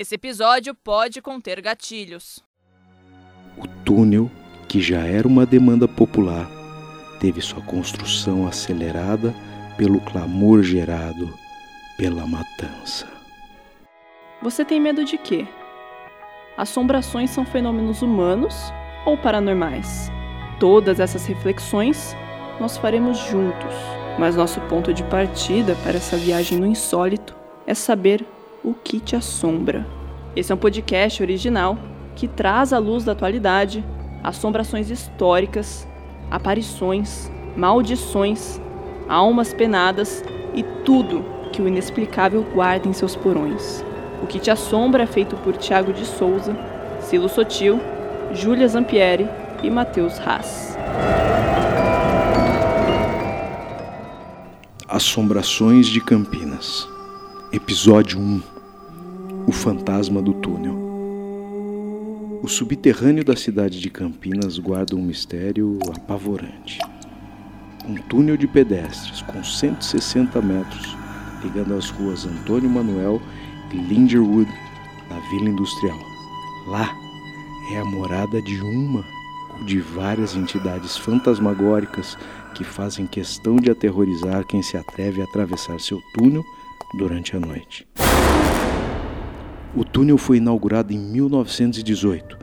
Esse episódio pode conter gatilhos. O túnel, que já era uma demanda popular, teve sua construção acelerada pelo clamor gerado pela matança. Você tem medo de quê? Assombrações são fenômenos humanos ou paranormais? Todas essas reflexões nós faremos juntos, mas nosso ponto de partida para essa viagem no insólito é saber o que te assombra. Esse é um podcast original que traz à luz da atualidade assombrações históricas, aparições, maldições, almas penadas e tudo que o inexplicável guarda em seus porões. O que te assombra é feito por Tiago de Souza, Silo Sotil, Júlia Zampieri e Matheus Haas. Assombrações de Campinas Episódio 1 O Fantasma do Túnel O subterrâneo da cidade de Campinas guarda um mistério apavorante. Um túnel de pedestres com 160 metros ligando as ruas Antônio Manuel e Linderwood, na Vila Industrial. Lá é a morada de uma ou de várias entidades fantasmagóricas que fazem questão de aterrorizar quem se atreve a atravessar seu túnel durante a noite. O túnel foi inaugurado em 1918,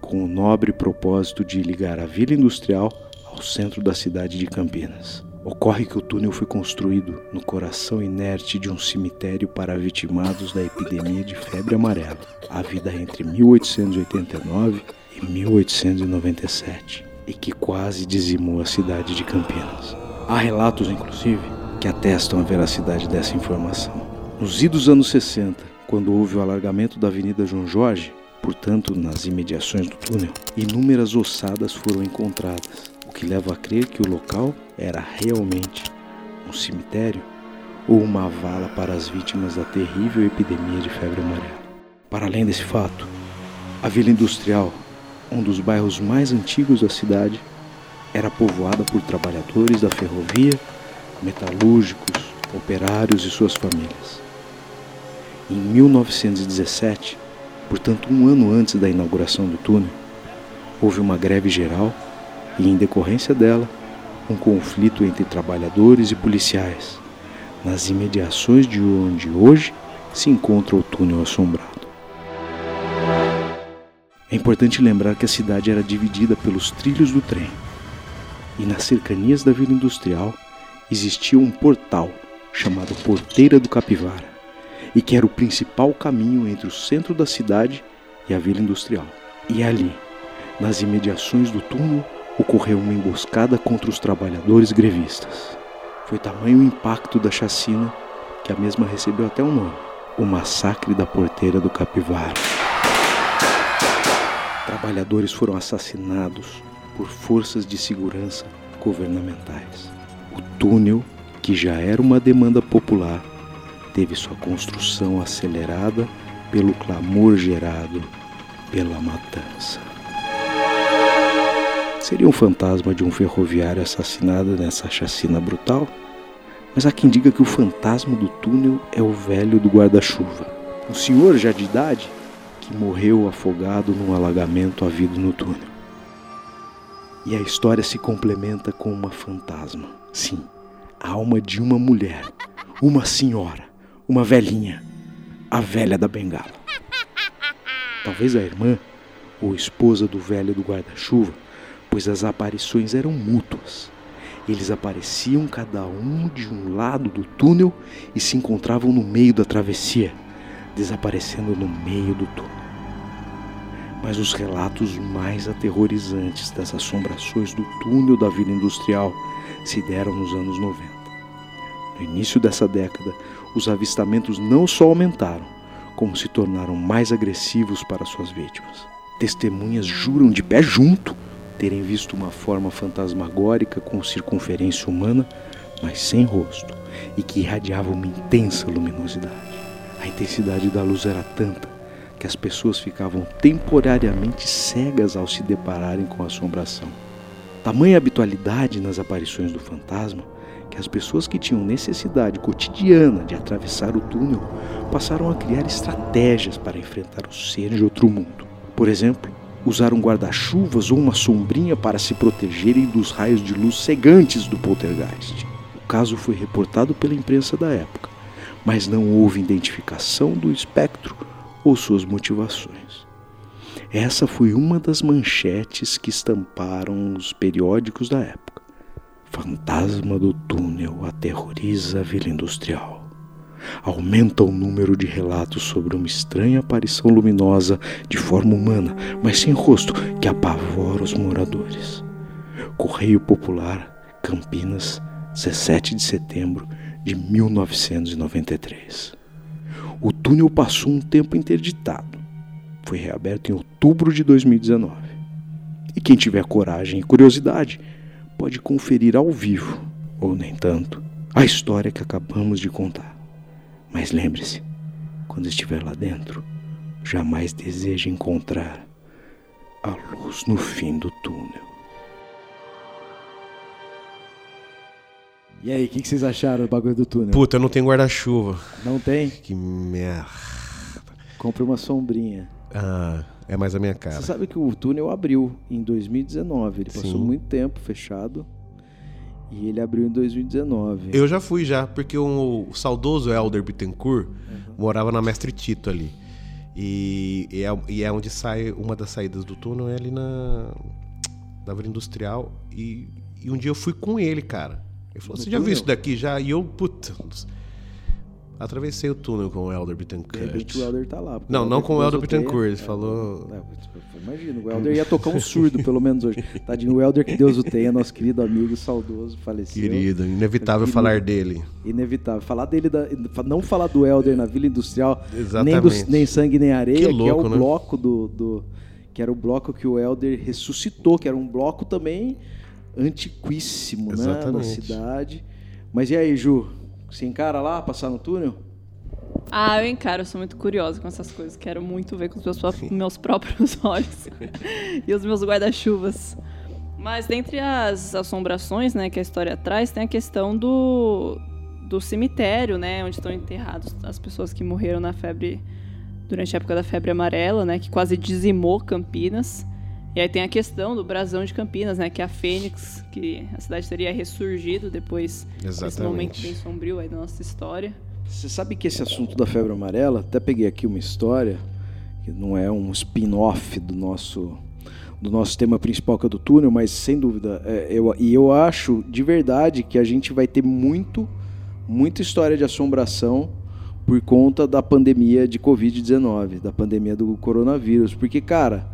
com o nobre propósito de ligar a Vila Industrial ao centro da cidade de Campinas. Ocorre que o túnel foi construído no coração inerte de um cemitério para vitimados da epidemia de febre amarela, havida entre 1889 e 1897, e que quase dizimou a cidade de Campinas. Há relatos, inclusive, que atestam a veracidade dessa informação. Nos idos anos 60, quando houve o alargamento da Avenida João Jorge, portanto nas imediações do túnel, inúmeras ossadas foram encontradas, o que leva a crer que o local era realmente um cemitério ou uma vala para as vítimas da terrível epidemia de febre amarela. Para além desse fato, a Vila Industrial, um dos bairros mais antigos da cidade, era povoada por trabalhadores da ferrovia, metalúrgicos, operários e suas famílias. Em 1917, portanto um ano antes da inauguração do túnel, houve uma greve geral e, em decorrência dela, um conflito entre trabalhadores e policiais, nas imediações de onde hoje se encontra o túnel assombrado. É importante lembrar que a cidade era dividida pelos trilhos do trem, e nas cercanias da Vila Industrial existia um portal chamado Porteira do Capivara, e que era o principal caminho entre o centro da cidade e a Vila Industrial. E ali, nas imediações do túnel, ocorreu uma emboscada contra os trabalhadores grevistas. Foi tamanho o impacto da chacina que a mesma recebeu até um nome: o Massacre da Porteira do Capivara. Trabalhadores foram assassinados por forças de segurança governamentais. O túnel, que já era uma demanda popular, teve sua construção acelerada pelo clamor gerado pela matança. Seria um fantasma de um ferroviário assassinado nessa chacina brutal? Mas há quem diga que o fantasma do túnel é o velho do guarda-chuva. Um senhor já de idade que morreu afogado num alagamento havido no túnel. E a história se complementa com uma fantasma. Sim, a alma de uma mulher, uma senhora, uma velhinha, a velha da bengala. Talvez a irmã ou esposa do velho do guarda-chuva pois as aparições eram mútuas. Eles apareciam cada um de um lado do túnel e se encontravam no meio da travessia, desaparecendo no meio do túnel. Mas os relatos mais aterrorizantes das assombrações do túnel da Vila Industrial se deram nos anos 90. No início dessa década, os avistamentos não só aumentaram, como se tornaram mais agressivos para suas vítimas. Testemunhas juram de pé junto terem visto uma forma fantasmagórica com circunferência humana, mas sem rosto, e que irradiava uma intensa luminosidade. A intensidade da luz era tanta que as pessoas ficavam temporariamente cegas ao se depararem com a assombração. Tamanha habitualidade nas aparições do fantasma que as pessoas que tinham necessidade cotidiana de atravessar o túnel passaram a criar estratégias para enfrentar o ser de outro mundo. Por exemplo, usaram guarda-chuvas ou uma sombrinha para se protegerem dos raios de luz cegantes do poltergeist. O caso foi reportado pela imprensa da época, mas não houve identificação do espectro ou suas motivações. Essa foi uma das manchetes que estamparam os periódicos da época. Fantasma do túnel aterroriza a vila industrial. Aumenta o número de relatos sobre uma estranha aparição luminosa de forma humana, mas sem rosto, que apavora os moradores. Correio Popular, Campinas, 17 de setembro de 1993. O túnel passou um tempo interditado. Foi reaberto em outubro de 2019. E quem tiver coragem e curiosidade pode conferir ao vivo, ou nem tanto, a história que acabamos de contar. Mas lembre-se, quando estiver lá dentro, jamais deseje encontrar a luz no fim do túnel. E aí, o que, que vocês acharam do bagulho do túnel? Puta, eu não tenho guarda-chuva. Não tem? Que merda. Compre uma sombrinha. Ah, é mais a minha cara. Você sabe que o túnel abriu em 2019. Ele passou Sim. muito tempo fechado. E ele abriu em 2019. Eu já fui já, porque o, o saudoso Elder Bittencourt morava na Mestre Tito ali. E, e é, e é onde sai uma das saídas do túnel, é ali na da Vila Industrial. E, e um dia eu fui com ele, cara. Ele falou: Você já viu isso daqui já? E eu, puta. Atravessei o túnel com o Elder De repente Bittencourt. o Helder tá lá. Não, não com o odeia. Bittencourt, ele É, falou- é, Imagina, o Helder ia tocar um surdo, pelo menos hoje. Tadinho, o Helder que Deus o tenha, nosso querido amigo saudoso, faleceu. Querido, inevitável Querido. falar dele. Inevitável. Falar dele, da- não falar do Helder na Vila Industrial, nem, do, nem Sangue Nem Areia, Que que, é louco, o né? bloco do, do. Que era o bloco que o Helder ressuscitou, que era um bloco também antiquíssimo, né? Da Exatamente. cidade. Mas e aí, Ju? Você encara lá, passar no túnel? Ah, eu encaro, eu sou muito curiosa com essas coisas. Quero muito ver com os meus, pró- meus próprios olhos e os meus guarda-chuvas. Mas dentre as assombrações, né, que a história traz, tem a questão do, do cemitério, né, onde estão enterrados as pessoas que morreram na febre durante a época da febre amarela, né, que quase dizimou Campinas. E aí tem a questão do brasão de Campinas, né, que é a Fênix, que a cidade teria ressurgido depois desse momento Exatamente. bem sombrio aí da nossa história. Você sabe que esse assunto da febre amarela, até peguei aqui uma história, que não é um spin-off do nosso, do nosso tema principal, que é do túnel, mas sem dúvida, é, eu, e eu acho de verdade que a gente vai ter muito, muita história de assombração por conta da pandemia de Covid-19, da pandemia do coronavírus. Porque, cara,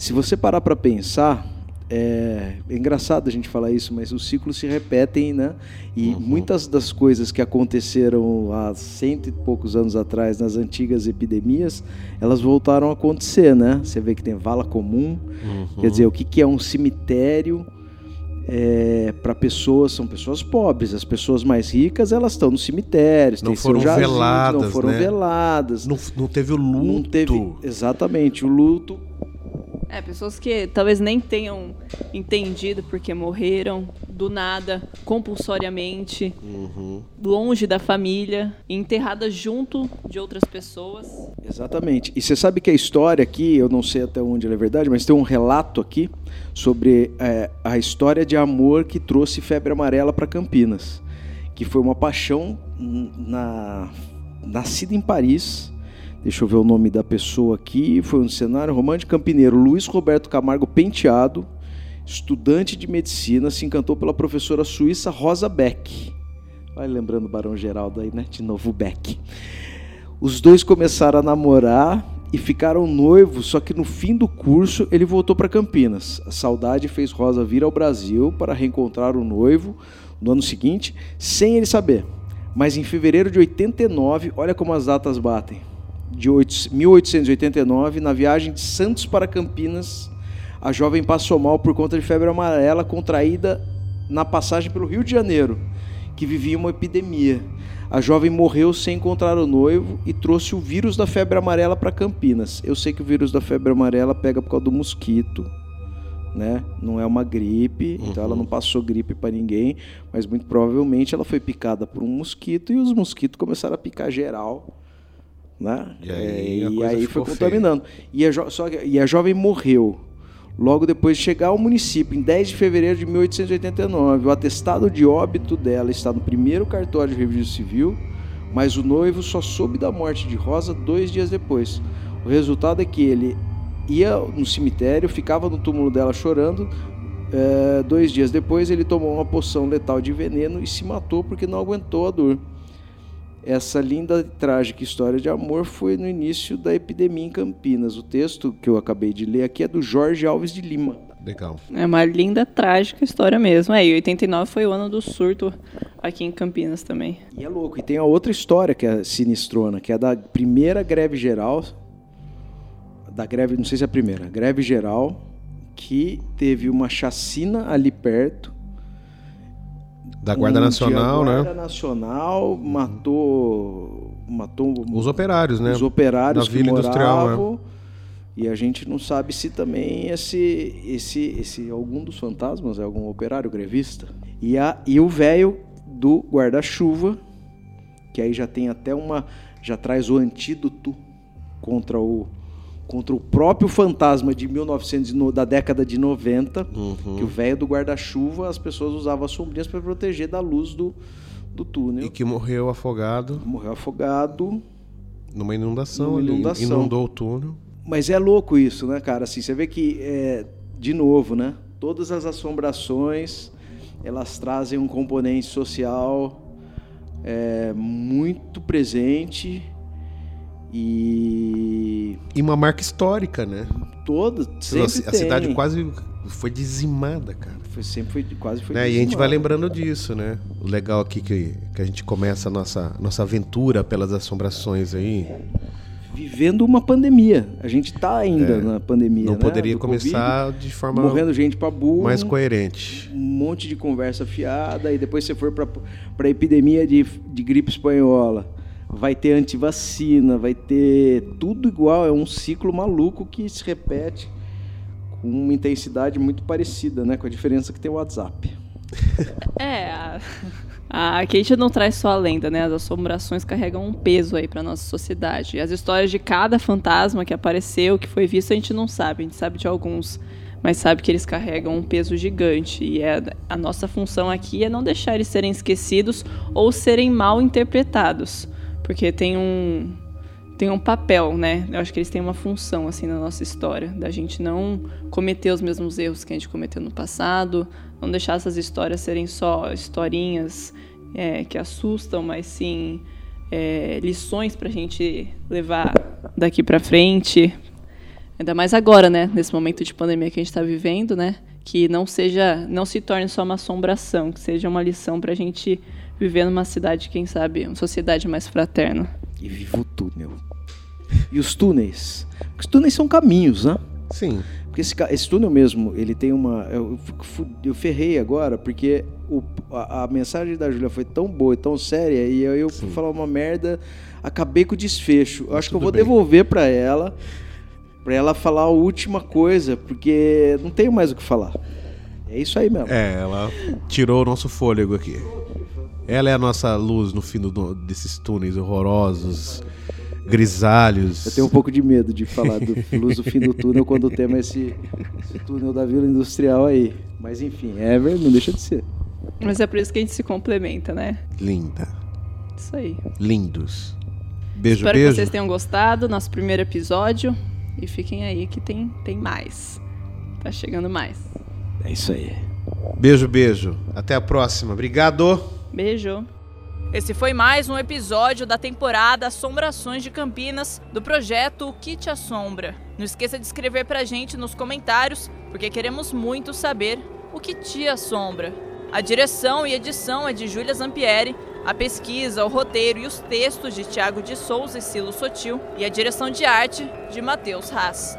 se você parar para pensar, é, é engraçado a gente falar isso, mas os ciclos se repetem, né? E Uhum. muitas das coisas que aconteceram há cento e poucos anos atrás nas antigas epidemias, elas voltaram a acontecer, né? Você vê que tem vala comum, Uhum. quer dizer, o que, que é um cemitério para pessoas, são pessoas pobres. As pessoas mais ricas, elas estão nos cemitérios, Não foram jazigo, não veladas, foram né? veladas. Não, não teve o luto. Não teve exatamente o luto. É, pessoas que talvez nem tenham entendido porque morreram do nada, compulsoriamente, Uhum. longe da família, enterradas junto de outras pessoas. Exatamente. E você sabe que a história aqui, eu não sei até onde ela é verdade, mas tem um relato aqui sobre é, a história de amor que trouxe febre amarela para Campinas, que foi uma paixão na nascida em Paris. Deixa eu ver o nome da pessoa aqui. Foi um cenário romântico campineiro. Luiz Roberto Camargo Penteado, estudante de medicina, se encantou pela professora suíça Rosa Beck. Vai lembrando o Barão Geraldo aí, né? De novo Beck. Os dois começaram a namorar e ficaram noivos, só que no fim do curso ele voltou para Campinas. A saudade fez Rosa vir ao Brasil para reencontrar o noivo no ano seguinte, sem ele saber. Mas em fevereiro de 89, olha como as datas batem. De oito- 1889, na viagem de Santos para Campinas, a jovem passou mal por conta de febre amarela contraída na passagem pelo Rio de Janeiro, que vivia uma epidemia. A jovem morreu sem encontrar o noivo e trouxe o vírus da febre amarela para Campinas. Eu sei que o vírus da febre amarela pega por causa do mosquito, né? Não é uma gripe, uhum. então ela não passou gripe para ninguém, mas muito provavelmente ela foi picada por um mosquito e os mosquitos começaram a picar geral, né? E aí, é, e aí foi contaminando. E a, só, e a jovem morreu logo depois de chegar ao município, em 10 de fevereiro de 1889. O atestado de óbito dela está no primeiro cartório de registro civil, mas o noivo só soube da morte de Rosa dois dias depois. O resultado é que ele ia no cemitério, ficava no túmulo dela chorando. É, dois dias depois, ele tomou uma poção letal de veneno e se matou porque não aguentou a dor. Essa linda e trágica história de amor foi no início da epidemia em Campinas. O texto que eu acabei de ler aqui é do Jorge Alves de Lima. Legal. É uma linda, trágica história mesmo. É, e 89 foi o ano do surto aqui em Campinas também. E é louco. E tem a outra história que é sinistrona, que é da primeira greve geral. Da greve, não sei se é a primeira, greve geral, que teve uma chacina ali perto da Guarda um Nacional, né? Guarda Nacional matou, matou os operários, né? Os operários Na que Vila moravam. Industrial, né? E a gente não sabe se também esse, esse, esse algum dos fantasmas é algum operário grevista. E, a, e o velho do guarda-chuva, que aí já tem até uma. já traz o antídoto contra o contra o próprio fantasma de 1900 da década de 90, uhum. que o velho do guarda-chuva, as pessoas usavam as sombrinhas para proteger da luz do, do túnel. E que morreu afogado. Morreu afogado. Numa inundação, numa inundação. inundou o túnel. Mas é louco isso, né, cara? Assim, você vê que, é, de novo, né? Todas as assombrações, elas trazem um componente social é, muito presente e. E uma marca histórica, né? Toda, sempre A, a cidade quase foi dizimada, cara. Foi, sempre foi, quase foi né? E a gente vai lembrando disso, né? O legal aqui que, que a gente começa a nossa, nossa aventura pelas assombrações aí. Vivendo uma pandemia. A gente tá ainda é, na pandemia. Não né? poderia Do começar COVID, de forma. Morrendo gente pra burro. Mais coerente. Um monte de conversa fiada. E depois você for pra, pra epidemia de, de gripe espanhola vai ter antivacina, vai ter tudo igual, é um ciclo maluco que se repete com uma intensidade muito parecida, né, com a diferença que tem o WhatsApp. É, a, a Kate não traz só a lenda, né? As assombrações carregam um peso aí para nossa sociedade. As histórias de cada fantasma que apareceu, que foi visto, a gente não sabe, a gente sabe de alguns mas sabe que eles carregam um peso gigante e é, a nossa função aqui é não deixar eles serem esquecidos ou serem mal interpretados porque tem um tem um papel, né? Eu acho que eles têm uma função assim na nossa história, da gente não cometer os mesmos erros que a gente cometeu no passado, não deixar essas histórias serem só historinhas é, que assustam, mas sim é, lições para a gente levar daqui para frente. Ainda mais agora, né? Nesse momento de pandemia que a gente está vivendo, né? Que não seja, não se torne só uma assombração, que seja uma lição para a gente viver numa cidade, quem sabe, uma sociedade mais fraterna. E viva o túnel. E os túneis? Os túneis são caminhos, né? Sim. Porque esse, esse túnel mesmo, ele tem uma. Eu, eu ferrei agora, porque o, a, a, mensagem da Júlia foi tão boa e tão séria, e eu, eu fui falar uma merda, acabei com o desfecho. Eu acho que eu vou bem. devolver para ela, para ela falar a última coisa, porque não tenho mais o que falar. É isso aí mesmo. É, ela tirou o nosso fôlego aqui. Ela é a nossa luz no fim do, desses túneis horrorosos, grisalhos. Eu tenho um pouco de medo de falar do luz do fim do túnel quando temos esse, esse túnel da Vila Industrial aí. Mas enfim, Ever não deixa de ser. Mas é por isso que a gente se complementa, né? Linda. Isso aí. Lindos. Beijo, Espero beijo. que vocês tenham gostado nosso primeiro episódio. E fiquem aí que tem, tem mais. Tá chegando mais. É isso aí. Beijo, beijo. Até a próxima. Obrigado. Beijo. Esse foi mais um episódio da temporada Assombrações de Campinas do projeto O Que Te Assombra. Não esqueça de escrever pra gente nos comentários, porque queremos muito saber o que te assombra. A direção e edição é de Júlia Zampieri, a pesquisa, o roteiro e os textos de Tiago de Souza e Silo Sotil, e a direção de arte de Matheus Haas.